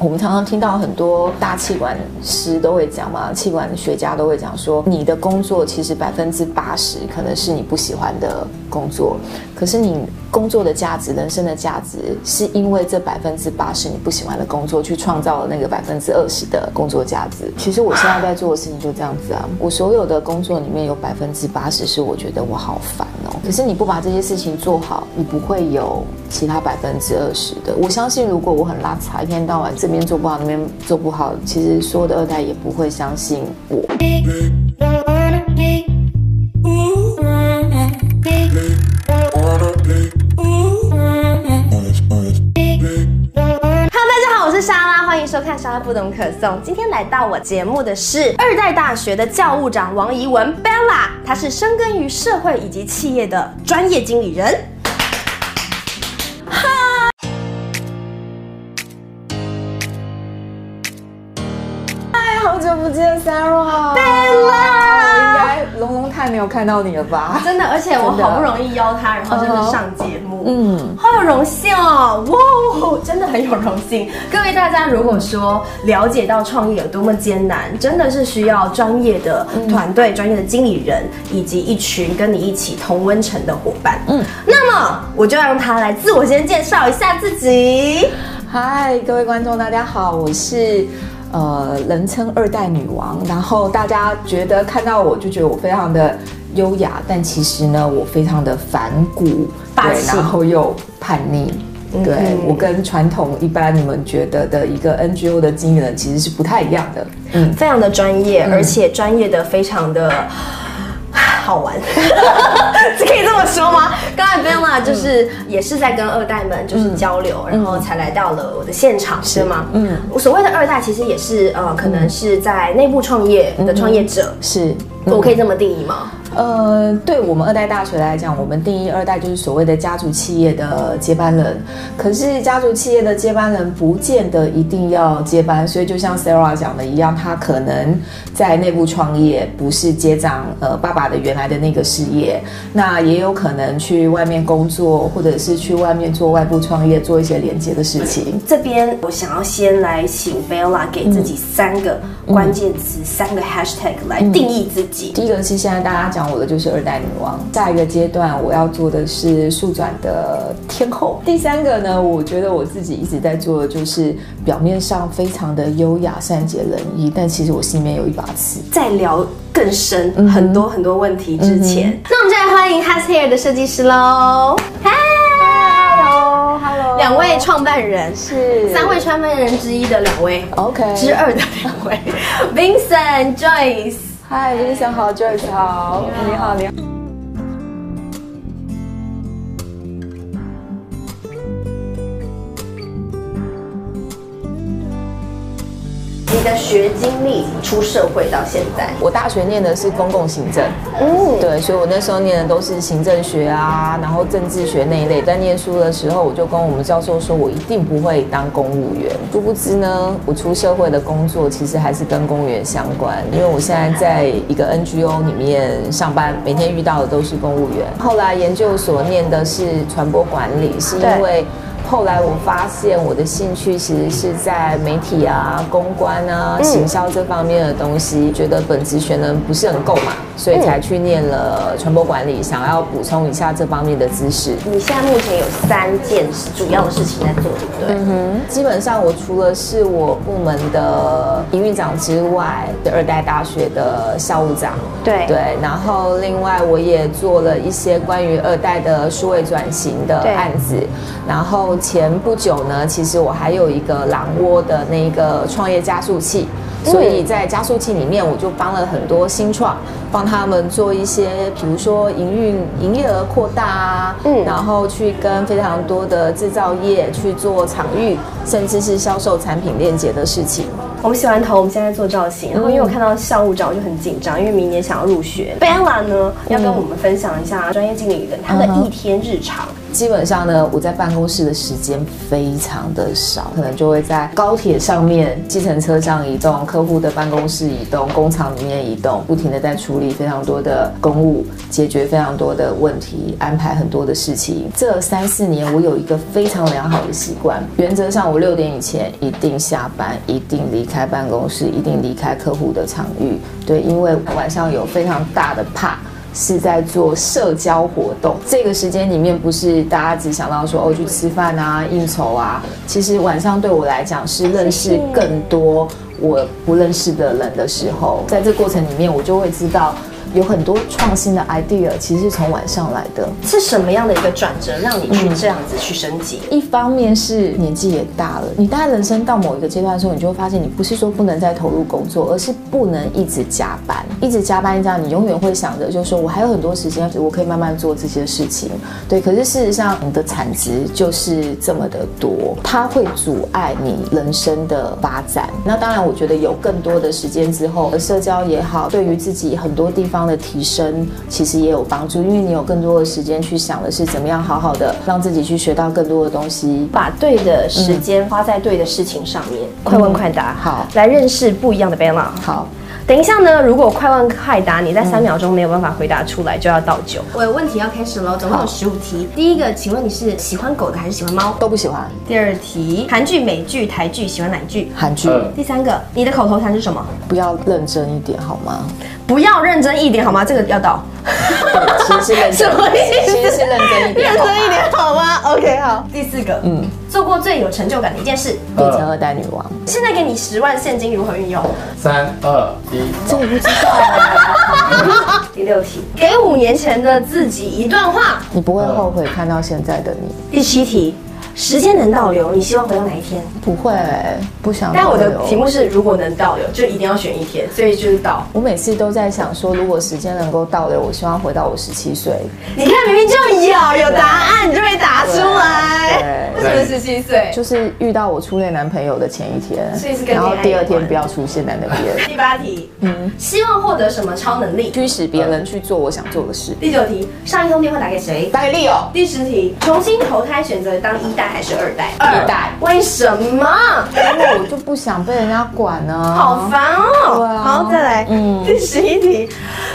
我们常常听到很多大气管师都会讲嘛，气管学家都会讲说，你的工作其实百分之八十可能是你不喜欢的工作，可是你工作的价值、人生的价值，是因为这百分之八十你不喜欢的工作，去创造了那个百分之二十的工作价值。其实我现在在做的事情就这样子啊，我所有的工作里面有百分之八十是我觉得我好烦可是你不把这些事情做好，你不会有其他百分之二十的。我相信，如果我很拉碴，一天到晚这边做不好，那边做不好，其实所有的二代也不会相信我。欢迎收看《莎拉不懂可颂》。今天来到我节目的是二代大学的教务长王怡文 Bella，她是深耕于社会以及企业的专业经理人。嗨，好久不见，Sarah。太没有看到你了吧？真的，而且我好不容易邀他，然后真的上节目，嗯，好有荣幸哦！哇，真的很有荣幸。各位大家，如果说了解到创业有多么艰难，真的是需要专业的团队、专业的经理人，以及一群跟你一起同温层的伙伴。嗯，那么我就让他来自我先介绍一下自己。嗨，各位观众，大家好，我是呃人称二代女王，然后大家觉得看到我就觉得我非常的优雅，但其实呢，我非常的反骨，对，然后又叛逆。对嗯我跟传统一般你们觉得的一个 NGO 的经理人其实是不太一样的，嗯，非常的专业，而且专业的非常的。好玩？刚才 Bella 就是也是在跟二代们就是交流，然后才来到了我的现场，是吗？嗯，我所谓的二代其实也是呃，可能是在内部创业的创业者，是。我可以这么定义吗？呃，对我们二代大学来讲，我们定义二代就是所谓的家族企业的接班人。可是家族企业的接班人不见得一定要接班，所以就像 Sarah 讲的一样，他可能在内部创业，不是接掌呃爸爸的原来的那个事业，那也有可能去外面工作，或者是去外面做外部创业，做一些连接的事情。这边我想要先来请 Bella 给自己三个关键词、三个 hashtag 来定义自己。第一个是现在大家讲我的就是二代女王，下一个阶段我要做的是速转的天后。第三个呢，我觉得我自己一直在做的就是表面上非常的优雅、善解人意，但其实我心里面有一把尺。在聊更深、很多很多问题之前，那我们就来欢迎 Has Hair 的设计师喽。Hello，Hello，两位创办人是三位创办人之一的两位 OK 之二的两位，Vincent Joyce。嗨，林想好，周老师好，你好，你好。你的学经历出社会到现在，我大学念的是公共行政，嗯，对，所以我那时候念的都是行政学啊，然后政治学那一类。在念书的时候，我就跟我们教授说，我一定不会当公务员。殊不知呢，我出社会的工作其实还是跟公务员相关，因为我现在在一个 NGO 里面上班，每天遇到的都是公务员。后来研究所念的是传播管理，是因为。后来我发现我的兴趣其实是在媒体啊、公关啊、行销这方面的东西，觉得本职学能不是很够嘛，所以才去念了传播管理，想要补充一下这方面的知识。你现在目前有三件主要的事情在做，对不对？嗯哼，基本上我除了是我部门的营运长之外，是二代大学的校务长，对。对，然后另外我也做了一些关于二代的数位转型的案子，然后前不久呢，其实我还有一个狼窝的那个创业加速器。所以在加速器里面，我就帮了很多新创，帮他们做一些，比如说营运营业额扩大啊，嗯然后去跟非常多的制造业去做场域，甚至是销售产品链接的事情。我们洗完头，我们现在做造型，然后因为我看到校务长，我就很紧张，因为明年想要入学。Bella 呢，要跟我们分享一下专业经理人他的一天日常。基本上呢，我在办公室的时间非常的少，可能就会在高铁上面、计程车上移动，客户的办公室移动，工厂里面移动，不停的在处理非常多的公务，解决非常多的问题，安排很多的事情。这三四年，我有一个非常良好的习惯，原则上我六点以前一定下班，一定离开办公室，一定离开客户的场域。对，因为晚上有非常大的怕。是在做社交活动，这个时间里面不是大家只想到说哦去吃饭啊、应酬啊，其实晚上对我来讲是认识更多我不认识的人的时候，在这过程里面我就会知道。有很多创新的 idea，其实是从晚上来的。是什么样的一个转折，让你去这样子去升级？一方面是年纪也大了，你大概人生到某一个阶段的时候，你就会发现，你不是说不能再投入工作，而是不能一直加班，一直加班这样，你永远会想着，就是说我还有很多时间，我可以慢慢做这些事情。对，可是事实上，你的产值就是这么的多，它会阻碍你人生的发展。那当然，我觉得有更多的时间之后，社交也好，对于自己很多地方。的提升其实也有帮助，因为你有更多的时间去想的是怎么样好好的让自己去学到更多的东西，把对的时间花在对的事情上面。快问快答，好，来认识不一样的 Bella。好。等一下呢，如果快问快答，你在三秒钟没有办法回答出来，就要倒酒。我有问题要开始喽，总共有十五题。第一个，请问你是喜欢狗的还是喜欢猫？都不喜欢。第二题，韩剧、美剧、台剧，喜欢哪剧？韩剧。第三个，你的口头禅是什么？不要认真一点好吗？不要认真一点好吗？这个要倒。其实是认真。什么意思？认真一点。认真一点好吗？OK，好。第四个，嗯，做过最有成就感的一件事，变成二代女王。现在给你十万现金，如何运用？三二一，这我不知道。第六题，给五年前的自己一段话，你不会后悔看到现在的你。第七题。时间能倒流，你希望回到哪一天？不会，不想。但我的题目是，如果能倒流，就一定要选一天，所以就是倒。我每次都在想说，如果时间能够倒流，我希望回到我十七岁。你看，明明就有有答案，你就没答出来。为什么十七岁？就是遇到我初恋男朋友的前一天，所以是跟然后第二天不要出现在那边。第八题，嗯，希望获得什么超能力？驱使别人去做我想做的事。第九题，上一通电话打给谁？打给利友。第十题，重新投胎选择当一代还是二代？二代。为什么？因为我就不想被人家管呢。好烦哦。好，再来。嗯。第十一题，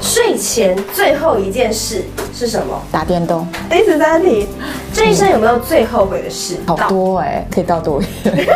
睡前最后一件事是什么？打电动。第十三题，这一生有没有最后悔的事？好多哎，可以倒多一点。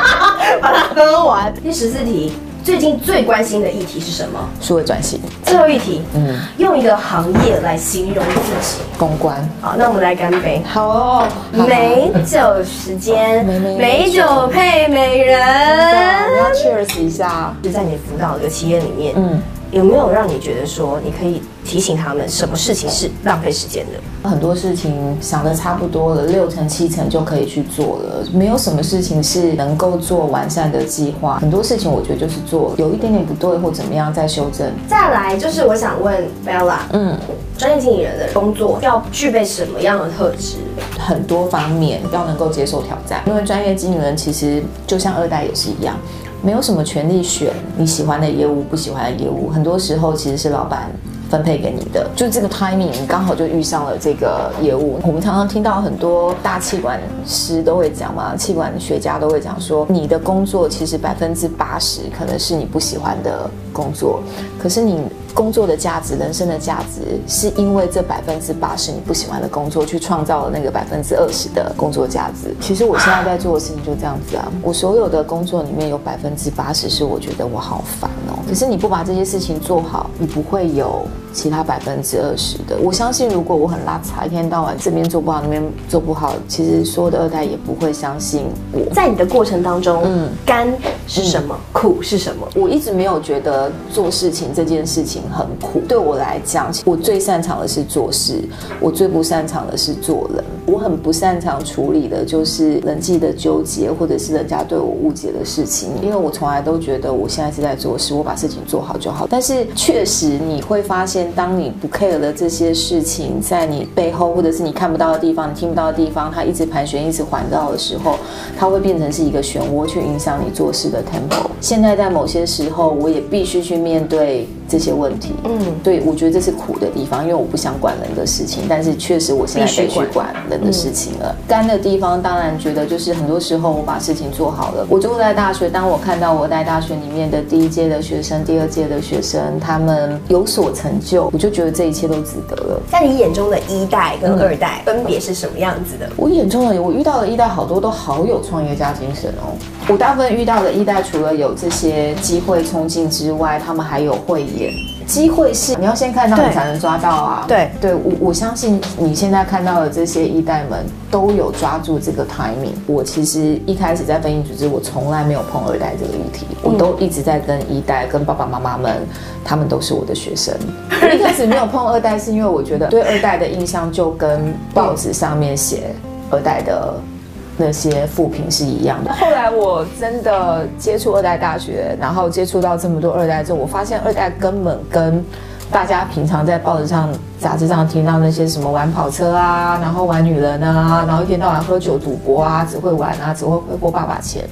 把它喝完。第十四题。最近最关心的议题是什么？数位转型。最后一题，嗯，用一个行业来形容自己。公关。好，那我们来干杯。好哦。美酒时间，美酒配美人。我们要 cheers 一下。就在你辅导的企业里面，嗯。有没有让你觉得说，你可以提醒他们什么事情是浪费时间的？很多事情想的差不多了，六成七成就可以去做了，没有什么事情是能够做完善的计划。很多事情我觉得就是做有一点点不对或怎么样再修正。再来就是我想问 Bella，嗯，专业经理人的工作要具备什么样的特质？很多方面要能够接受挑战，因为专业经理人其实就像二代也是一样。没有什么权利选你喜欢的业务，不喜欢的业务，很多时候其实是老板分配给你的。就这个 timing，你刚好就遇上了这个业务。我们常常听到很多大气管师都会讲嘛，气管学家都会讲说，你的工作其实百分之八十可能是你不喜欢的工作，可是你。工作的价值，人生的价值，是因为这百分之八十你不喜欢的工作，去创造了那个百分之二十的工作价值。其实我现在在做的事情就这样子啊，我所有的工作里面有百分之八十是我觉得我好烦哦。可是你不把这些事情做好，你不会有其他百分之二十的。我相信，如果我很拉差，一天到晚这边做不好，那边做不好，其实所有的二代也不会相信我。在你的过程当中，嗯，甘是什么？苦是什么？我一直没有觉得做事情这件事情。很苦，对我来讲，我最擅长的是做事，我最不擅长的是做人。我很不擅长处理的就是人际的纠结，或者是人家对我误解的事情，因为我从来都觉得我现在是在做事，我把事情做好就好。但是确实你会发现，当你不 care 的这些事情在你背后，或者是你看不到的地方、你听不到的地方，它一直盘旋、一直环绕的时候，它会变成是一个漩涡，去影响你做事的 tempo。现在在某些时候，我也必须去面对。这些问题。嗯嗯，对，我觉得这是苦的地方，因为我不想管人的事情，但是确实我现在必须得去管管人的事情了。干的地方当然觉得就是很多时候我把事情做好了。我就在大学，当我看到我在大学里面的第一届的学生、第二届的学生，他们有所成就，我就觉得这一切都值得了。在你眼中的一代跟二代分别是什么样子的？我眼中的我遇到的一代好多都好有创业家精神哦。我大部分遇到的一代，除了有这些机会冲劲之外，他们还有慧眼。机会是你要先看到你才能抓到啊。对对，我我相信你现在看到的这些一代们都有抓住这个 timing。我其实一开始在分析组织，我从来没有碰二代这个议题，我都一直在跟一代、跟爸爸妈妈们，他们都是我的学生。我 一开始没有碰二代，是因为我觉得对二代的印象就跟报纸上面写二代的。那些富平是一样的。后来我真的接触二代大学，然后接触到这么多二代之后，我发现二代根本跟大家平常在报纸上、杂志上听到那些什么玩跑车啊，然后玩女人啊，然后一天到晚喝酒赌博啊，只会玩啊，只会挥霍爸爸钱。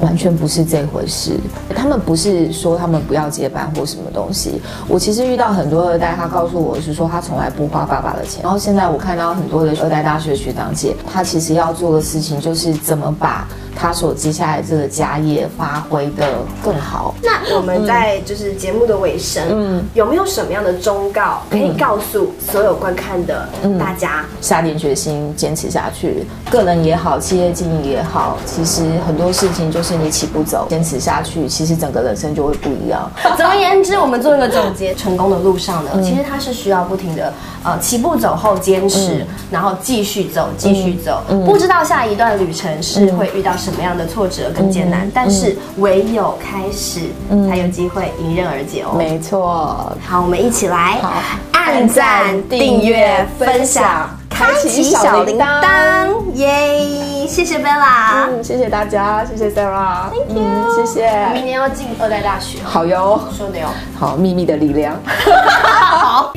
完全不是这回事。他们不是说他们不要接班或什么东西。我其实遇到很多二代，他告诉我是说他从来不花爸爸的钱。然后现在我看到很多的二代大学学长姐，他其实要做的事情就是怎么把他所接下来这个家业发挥的更好。那我们在就是节目的尾声，嗯，有没有什么样的忠告可以告诉所有观看的大家？下定决心坚持下去，个人也好，企业经营也好，其实很多事情就是你起步走，坚持下去，其实整个人生就会不一样。总而言之，我们做一个总结，成功的路上呢，其实它是需要不停的呃起步走后坚持，然后继续走，继续走。不知道下一段旅程是会遇到什么样的挫折跟艰难，但是唯有开始，才有机会迎刃而解哦。没错，好，我们一起来好按赞、订阅、分享、开启小铃铛，耶！谢谢 Bella，嗯，谢谢大家，谢谢 Sarah，Thank you，嗯，谢谢，明年要进二代大学，好哟，说的哟。好，秘密的力量。好。